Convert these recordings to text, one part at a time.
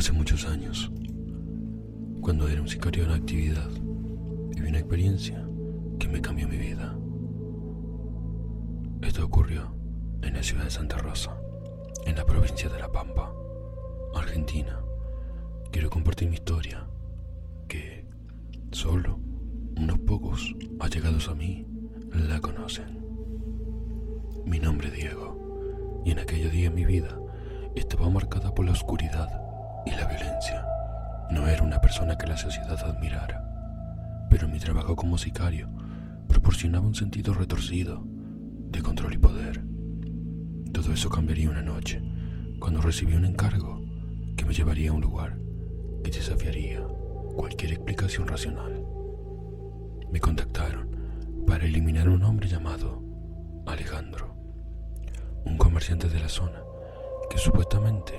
Hace muchos años, cuando era un sicario en actividad, viví una experiencia que me cambió mi vida. Esto ocurrió en la ciudad de Santa Rosa, en la provincia de La Pampa, Argentina. Quiero compartir mi historia, que solo unos pocos allegados a mí la conocen. Mi nombre es Diego, y en aquel día mi vida estaba marcada por la oscuridad y la violencia. No era una persona que la sociedad admirara, pero mi trabajo como sicario proporcionaba un sentido retorcido de control y poder. Todo eso cambiaría una noche, cuando recibí un encargo que me llevaría a un lugar que desafiaría cualquier explicación racional. Me contactaron para eliminar a un hombre llamado Alejandro, un comerciante de la zona que supuestamente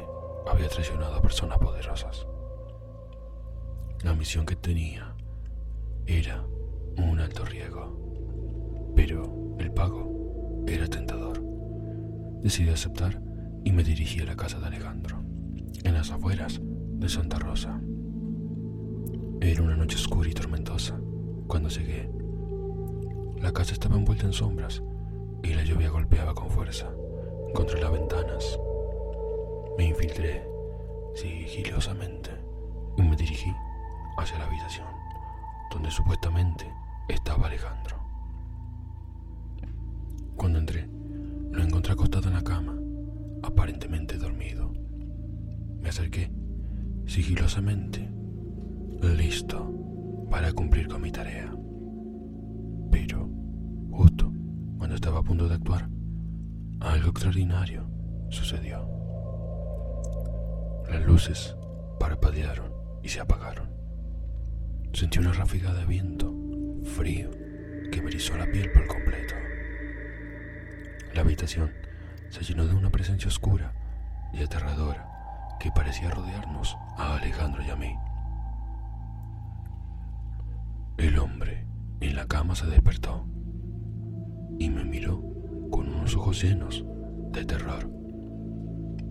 había traicionado a personas poderosas. La misión que tenía era un alto riesgo, pero el pago era tentador. Decidí aceptar y me dirigí a la casa de Alejandro, en las afueras de Santa Rosa. Era una noche oscura y tormentosa cuando llegué. La casa estaba envuelta en sombras y la lluvia golpeaba con fuerza contra las ventanas. Me infiltré sigilosamente y me dirigí hacia la habitación donde supuestamente estaba Alejandro. Cuando entré, lo encontré acostado en la cama, aparentemente dormido. Me acerqué sigilosamente, listo para cumplir con mi tarea. Pero, justo cuando estaba a punto de actuar, algo extraordinario sucedió. Las luces parpadearon y se apagaron. Sentí una ráfaga de viento frío que me erizó la piel por completo. La habitación se llenó de una presencia oscura y aterradora que parecía rodearnos a Alejandro y a mí. El hombre en la cama se despertó y me miró con unos ojos llenos de terror.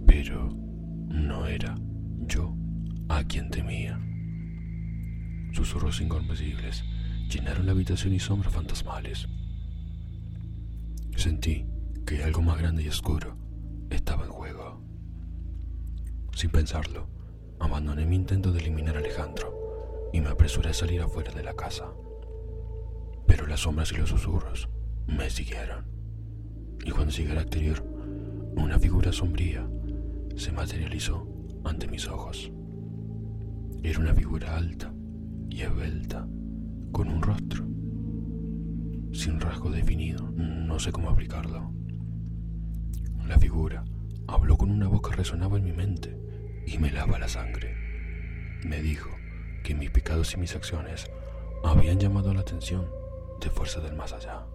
Pero no era yo a quien temía. Susurros inconmensibles llenaron la habitación y sombras fantasmales. Sentí que algo más grande y oscuro estaba en juego. Sin pensarlo, abandoné mi intento de eliminar a Alejandro y me apresuré a salir afuera de la casa. Pero las sombras y los susurros me siguieron. Y cuando llegué al exterior, una figura sombría se materializó ante mis ojos. Era una figura alta y esbelta, con un rostro sin rasgo definido, no sé cómo aplicarlo. La figura habló con una voz que resonaba en mi mente y me lava la sangre. Me dijo que mis pecados y mis acciones habían llamado la atención de fuerza del más allá,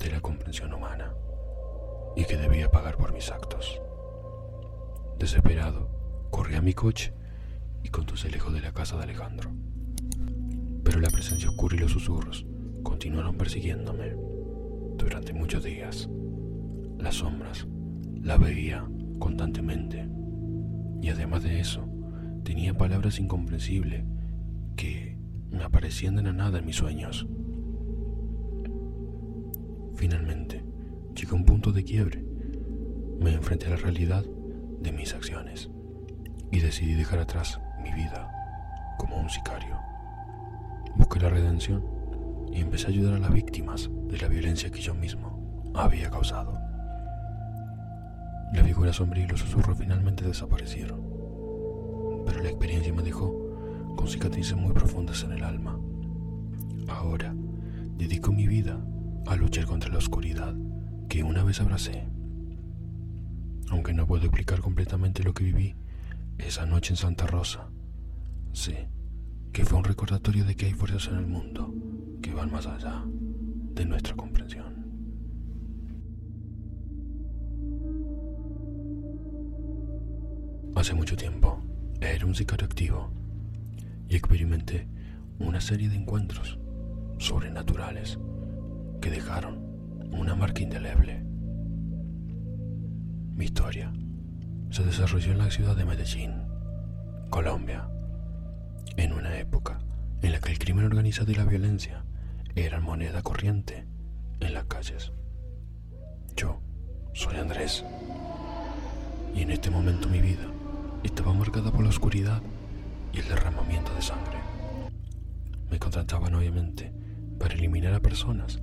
de la comprensión humana, y que debía pagar por mis actos. Desesperado, corrí a mi coche y conduje lejos de la casa de Alejandro. Pero la presencia oscura y los susurros continuaron persiguiéndome durante muchos días. Las sombras la veía constantemente y además de eso tenía palabras incomprensibles que me aparecían de la nada en mis sueños. Finalmente, llegué a un punto de quiebre. Me enfrenté a la realidad de mis acciones y decidí dejar atrás mi vida como un sicario. Busqué la redención y empecé a ayudar a las víctimas de la violencia que yo mismo había causado. La figura sombría y los susurros finalmente desaparecieron, pero la experiencia me dejó con cicatrices muy profundas en el alma. Ahora dedico mi vida a luchar contra la oscuridad que una vez abracé. Aunque no puedo explicar completamente lo que viví esa noche en Santa Rosa, sé que fue un recordatorio de que hay fuerzas en el mundo que van más allá de nuestra comprensión. Hace mucho tiempo era un sicario activo y experimenté una serie de encuentros sobrenaturales que dejaron una marca indeleble. Mi historia se desarrolló en la ciudad de Medellín, Colombia, en una época en la que el crimen organizado y la violencia eran moneda corriente en las calles. Yo soy Andrés y en este momento mi vida estaba marcada por la oscuridad y el derramamiento de sangre. Me contrataban obviamente para eliminar a personas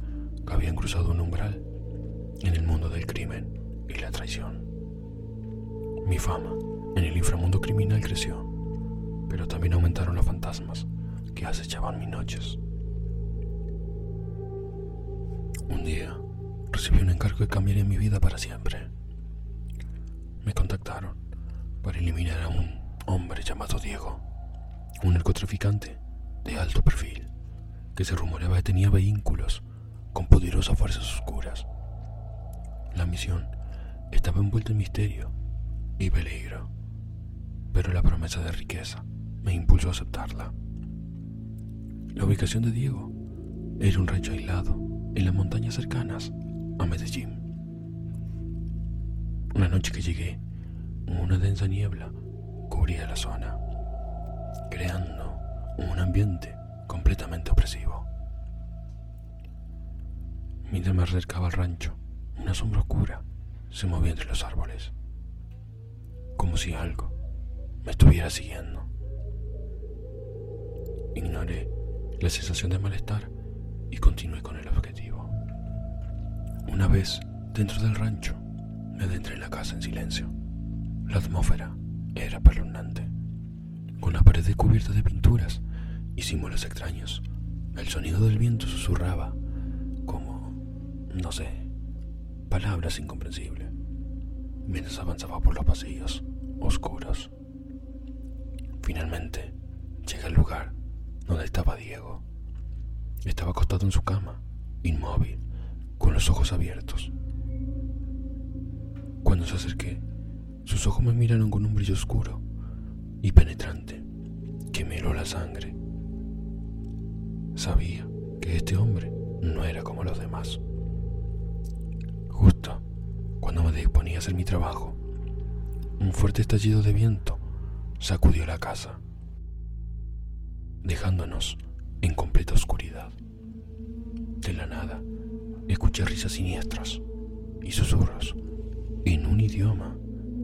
que habían cruzado un umbral en el mundo del crimen y la traición. Mi fama en el inframundo criminal creció, pero también aumentaron los fantasmas que acechaban mis noches. Un día recibí un encargo que cambiaría mi vida para siempre. Me contactaron para eliminar a un hombre llamado Diego, un narcotraficante de alto perfil, que se rumoreaba que tenía vehículos con poderosas fuerzas oscuras. La misión estaba envuelta en misterio y peligro, pero la promesa de riqueza me impulsó a aceptarla. La ubicación de Diego era un rancho aislado en las montañas cercanas a Medellín. Una noche que llegué, una densa niebla cubría la zona, creando un ambiente completamente opresivo. Mientras me acercaba al rancho, una sombra oscura se movía entre los árboles, como si algo me estuviera siguiendo. Ignoré la sensación de malestar y continué con el objetivo. Una vez dentro del rancho, me adentré en la casa en silencio. La atmósfera era espeluznante, con las paredes cubiertas de pinturas y símbolos extraños. El sonido del viento susurraba como, no sé, palabras incomprensibles, mientras avanzaba por los pasillos oscuros. Finalmente, llegué al lugar donde estaba Diego. Estaba acostado en su cama, inmóvil, con los ojos abiertos. Cuando se acerqué, sus ojos me miraron con un brillo oscuro y penetrante que me heló la sangre. Sabía que este hombre no era como los demás. Justo cuando me disponía a hacer mi trabajo, un fuerte estallido de viento sacudió la casa, dejándonos en completa oscuridad. De la nada, escuché risas siniestras y susurros en un idioma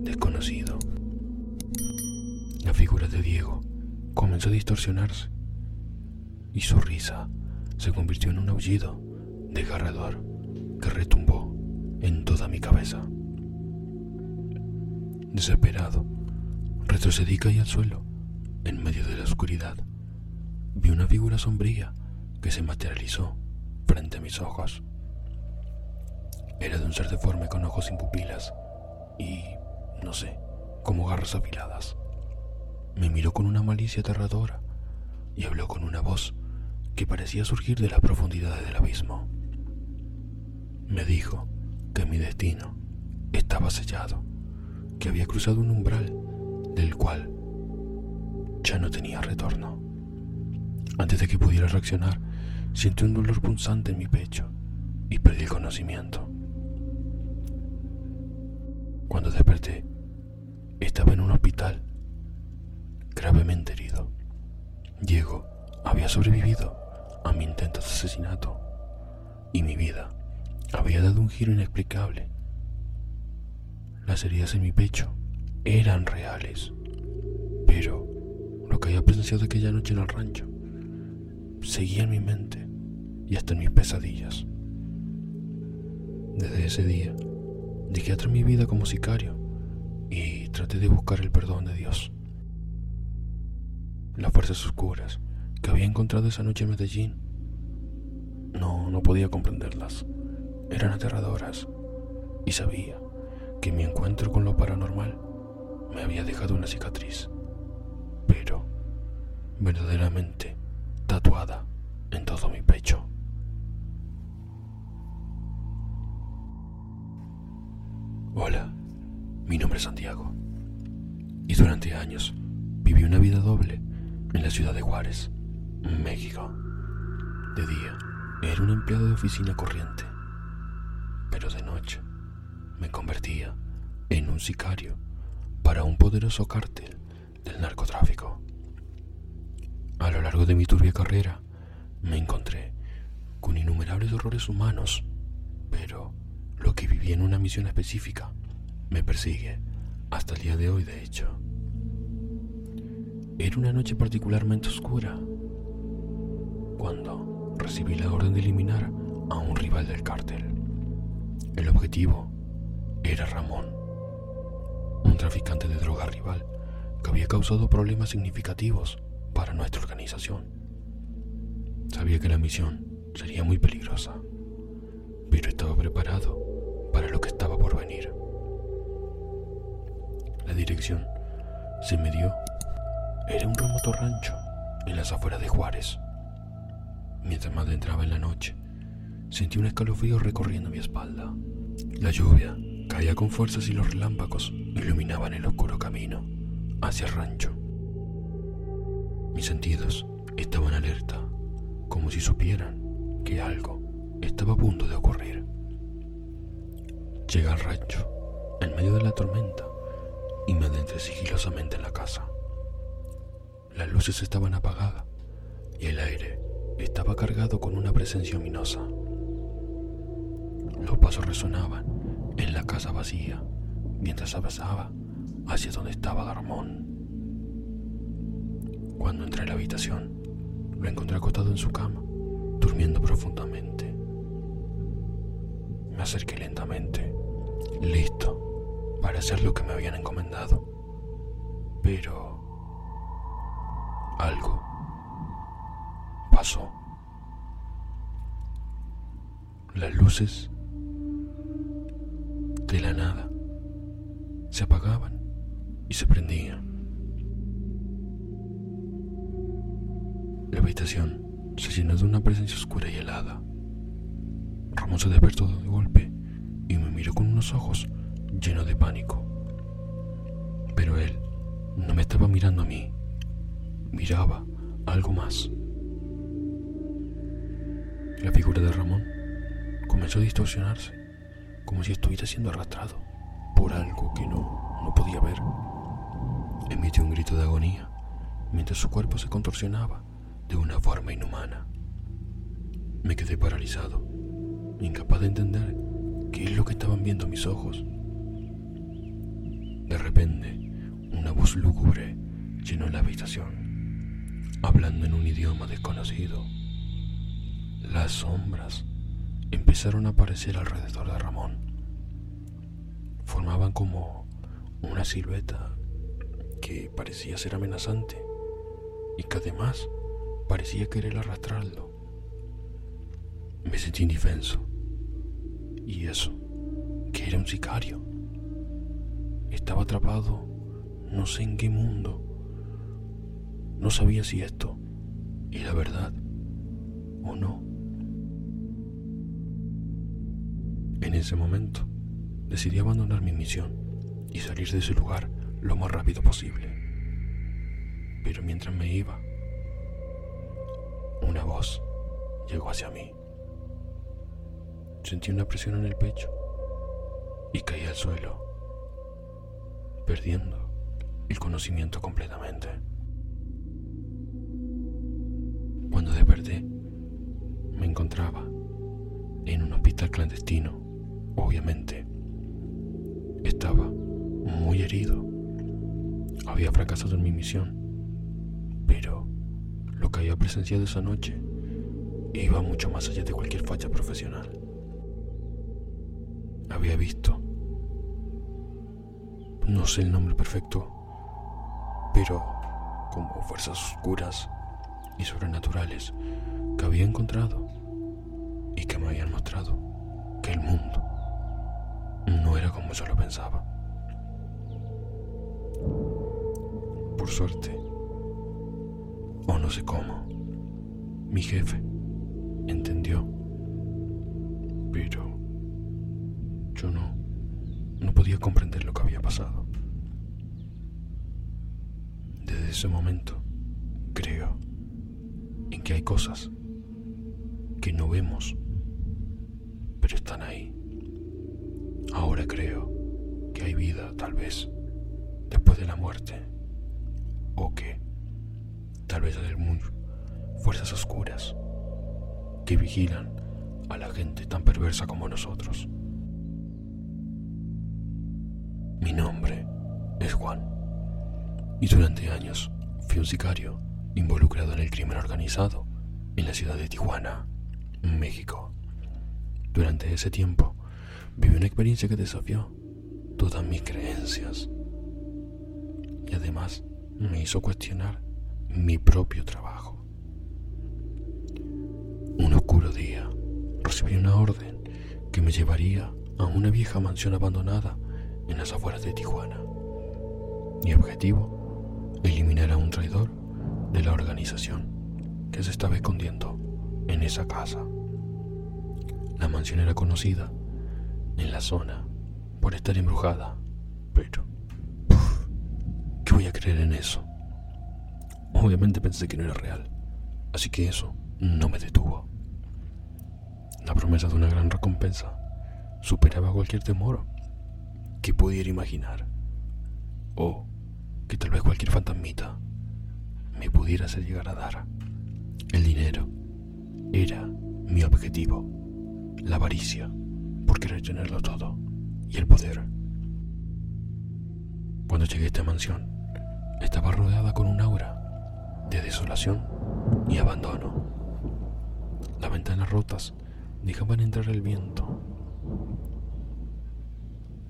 desconocido. La figura de Diego comenzó a distorsionarse y su risa se convirtió en un aullido desgarrador que retumbó en toda mi cabeza. Desesperado, retrocedí caí al suelo, en medio de la oscuridad. Vi una figura sombría que se materializó frente a mis ojos. Era de un ser deforme con ojos sin pupilas y, no sé, como garras afiladas. Me miró con una malicia aterradora y habló con una voz que parecía surgir de las profundidades del abismo. Me dijo que mi destino estaba sellado, que había cruzado un umbral del cual ya no tenía retorno. Antes de que pudiera reaccionar, sentí un dolor punzante en mi pecho y perdí el conocimiento. Cuando desperté, estaba en un hospital, gravemente herido. Diego había sobrevivido a mi intento de asesinato y mi vida había dado un giro inexplicable. Las heridas en mi pecho eran reales, pero lo que había presenciado aquella noche en el rancho seguía en mi mente y hasta en mis pesadillas. Desde ese día, dejé atrás mi vida como sicario y traté de buscar el perdón de Dios. Las fuerzas oscuras que había encontrado esa noche en Medellín, no, no podía comprenderlas. Eran aterradoras y sabía que mi encuentro con lo paranormal me había dejado una cicatriz, pero verdaderamente tatuada en todo mi pecho. Hola, mi nombre es Santiago y durante años viví una vida doble en la ciudad de Juárez, México. De día era un empleado de oficina corriente, pero de noche me convertía en un sicario para un poderoso cártel del narcotráfico. A lo largo de mi turbia carrera me encontré con innumerables horrores humanos, pero lo que viví en una misión específica me persigue hasta el día de hoy, de hecho. Era una noche particularmente oscura cuando recibí la orden de eliminar a un rival del cártel. El objetivo era Ramón, un traficante de droga rival que había causado problemas significativos para nuestra organización. Sabía que la misión sería muy peligrosa, pero estaba preparado para lo que estaba por venir. La dirección se me dio. Era un remoto rancho en las afueras de Juárez. Mientras me adentraba en la noche, sentí un escalofrío recorriendo mi espalda. La lluvia caía con fuerzas y los relámpagos iluminaban el oscuro camino hacia el rancho. Mis sentidos estaban alerta, como si supieran que algo estaba a punto de ocurrir. Llegué al rancho, en medio de la tormenta, y me adentré sigilosamente en la casa. Las luces estaban apagadas y el aire estaba cargado con una presencia ominosa. Los pasos resonaban en la casa vacía mientras avanzaba hacia donde estaba Garmón. Cuando entré en la habitación, lo encontré acostado en su cama, durmiendo profundamente. Me acerqué lentamente, listo para hacer lo que me habían encomendado. Pero algo pasó. Las luces de la nada se apagaban y se prendían. La habitación se llenó de una presencia oscura y helada. Ramón se despertó de golpe y me miró con unos ojos llenos de pánico. Pero él no me estaba mirando a mí, miraba algo más. La figura de Ramón comenzó a distorsionarse, como si estuviera siendo arrastrado por algo que no, no podía ver. Emitió un grito de agonía mientras su cuerpo se contorsionaba de una forma inhumana. Me quedé paralizado, incapaz de entender qué es lo que estaban viendo mis ojos. De repente, una voz lúgubre llenó la habitación, hablando en un idioma desconocido. Las sombras empezaron a aparecer alrededor de Ramón. Formaban como una silueta que parecía ser amenazante y que además parecía querer arrastrarlo. Me sentí indefenso. Y eso, que era un sicario. Estaba atrapado no sé en qué mundo. No sabía si esto era verdad o no. En ese momento, decidí abandonar mi misión y salir de ese lugar lo más rápido posible. Pero mientras me iba, una voz llegó hacia mí. Sentí una presión en el pecho y caí al suelo, perdiendo el conocimiento completamente. Cuando desperté, me encontraba en un hospital clandestino Obviamente, estaba muy herido. Había fracasado en mi misión, pero lo que había presenciado esa noche iba mucho más allá de cualquier facha profesional. Había visto, no sé el nombre perfecto, pero como fuerzas oscuras y sobrenaturales que había encontrado y que me habían mostrado que el mundo era como yo lo pensaba. Por suerte, o no sé cómo, mi jefe entendió. Pero yo no, no podía comprender lo que había pasado. Desde ese momento, creo en que hay cosas que no vemos, Creo que hay vida, tal vez, después de la muerte. o que, tal vez del mundo, fuerzas oscuras que vigilan a la gente tan perversa como nosotros. Mi nombre es Juan y durante años fui un sicario involucrado en el crimen organizado en la ciudad de Tijuana, México. Durante ese tiempo viví una experiencia que desafió todas mis creencias y además me hizo cuestionar mi propio trabajo. Un oscuro día recibí una orden que me llevaría a una vieja mansión abandonada en las afueras de Tijuana. Mi objetivo, eliminar a un traidor de la organización que se estaba escondiendo en esa casa. La mansión era conocida en la zona por estar embrujada, pero ¿qué voy a creer en eso? Obviamente pensé que no era real, así que eso no me detuvo. La promesa de una gran recompensa superaba cualquier temor que pudiera imaginar, o que tal vez cualquier fantasmita me pudiera hacer llegar a dar. El dinero era mi objetivo, la avaricia querer tenerlo todo y el poder. Cuando llegué a esta mansión, estaba rodeada con un aura de desolación y abandono. Las ventanas rotas dejaban entrar el viento.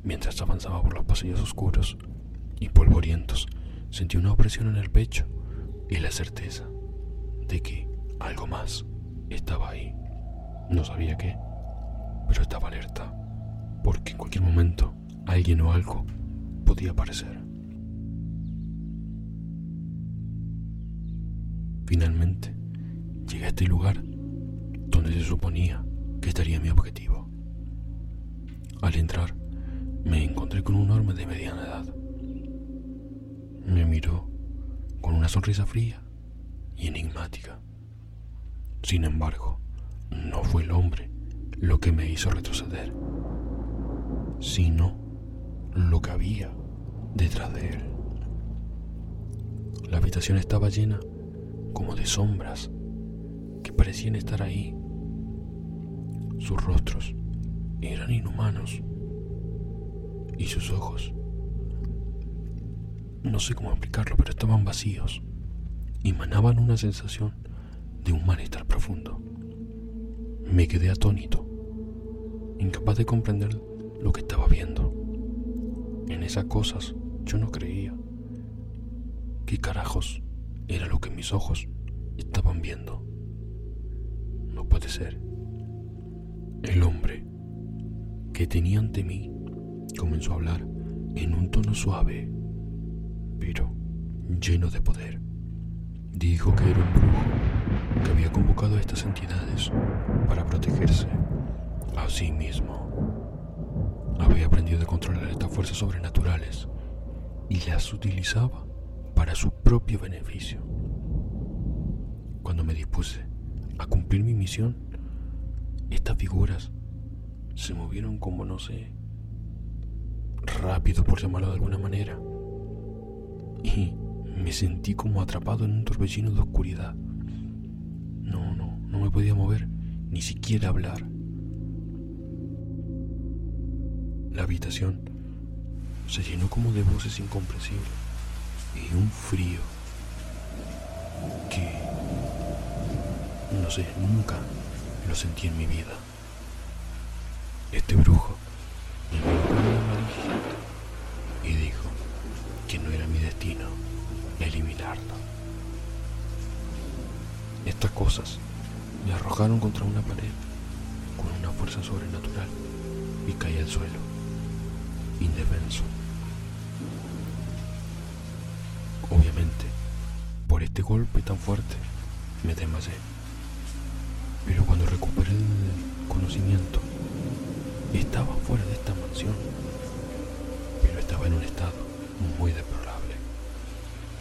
Mientras avanzaba por los pasillos oscuros y polvorientos, sentí una opresión en el pecho y la certeza de que algo más estaba ahí. No sabía qué, pero estaba alerta, porque en cualquier momento alguien o algo podía aparecer. Finalmente, llegué a este lugar donde se suponía que estaría mi objetivo. Al entrar, me encontré con un hombre de mediana edad. Me miró con una sonrisa fría y enigmática. Sin embargo, no fue el hombre lo que me hizo retroceder, sino lo que había detrás de él. La habitación estaba llena como de sombras que parecían estar ahí. Sus rostros eran inhumanos y sus ojos, no sé cómo explicarlo, pero estaban vacíos, emanaban una sensación de un malestar profundo. Me quedé atónito, incapaz de comprender lo que estaba viendo. En esas cosas yo no creía. ¿Qué carajos era lo que mis ojos estaban viendo? No puede ser. El hombre que tenía ante mí comenzó a hablar en un tono suave, pero lleno de poder. Dijo que era un brujo que había convocado a estas entidades para protegerse a sí mismo. Había aprendido a controlar estas fuerzas sobrenaturales y las utilizaba para su propio beneficio. Cuando me dispuse a cumplir mi misión, estas figuras se movieron como no sé, rápido por llamarlo de alguna manera. Y me sentí como atrapado en un torbellino de oscuridad. No, no, no me podía mover, ni siquiera hablar. La habitación se llenó como de voces incomprensibles y un frío que, no sé, nunca lo sentí en mi vida. Este brujo me miró y dijo que no era mi destino eliminarlo. Estas cosas me arrojaron contra una pared con una fuerza sobrenatural y caí al suelo, indefenso. Obviamente, por este golpe tan fuerte, me desmayé. Pero cuando recuperé el conocimiento, estaba fuera de esta mansión, pero estaba en un estado muy deplorable.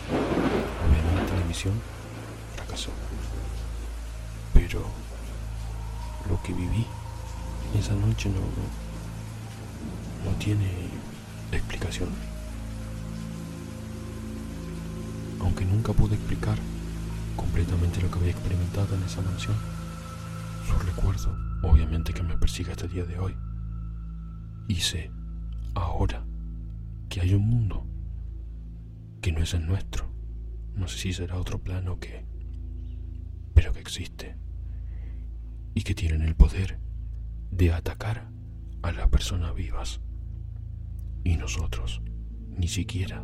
Obviamente la misión fracasó, pero lo que viví esa noche no, no, no tiene explicación. aunque nunca pude explicar completamente lo que había experimentado en esa mansión. Su recuerdo, obviamente que me persigue hasta el día de hoy. Y sé, ahora, que hay un mundo que no es el nuestro. No sé si será otro plano o qué, pero que existe. Y que tienen el poder de atacar a las personas vivas. Y nosotros, ni siquiera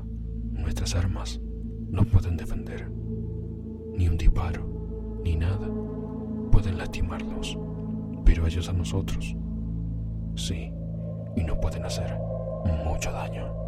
nuestras armas, nos pueden defender. Ni un disparo, ni nada, pueden lastimarlos. Pero ellos a nosotros, sí, y nos pueden hacer mucho daño.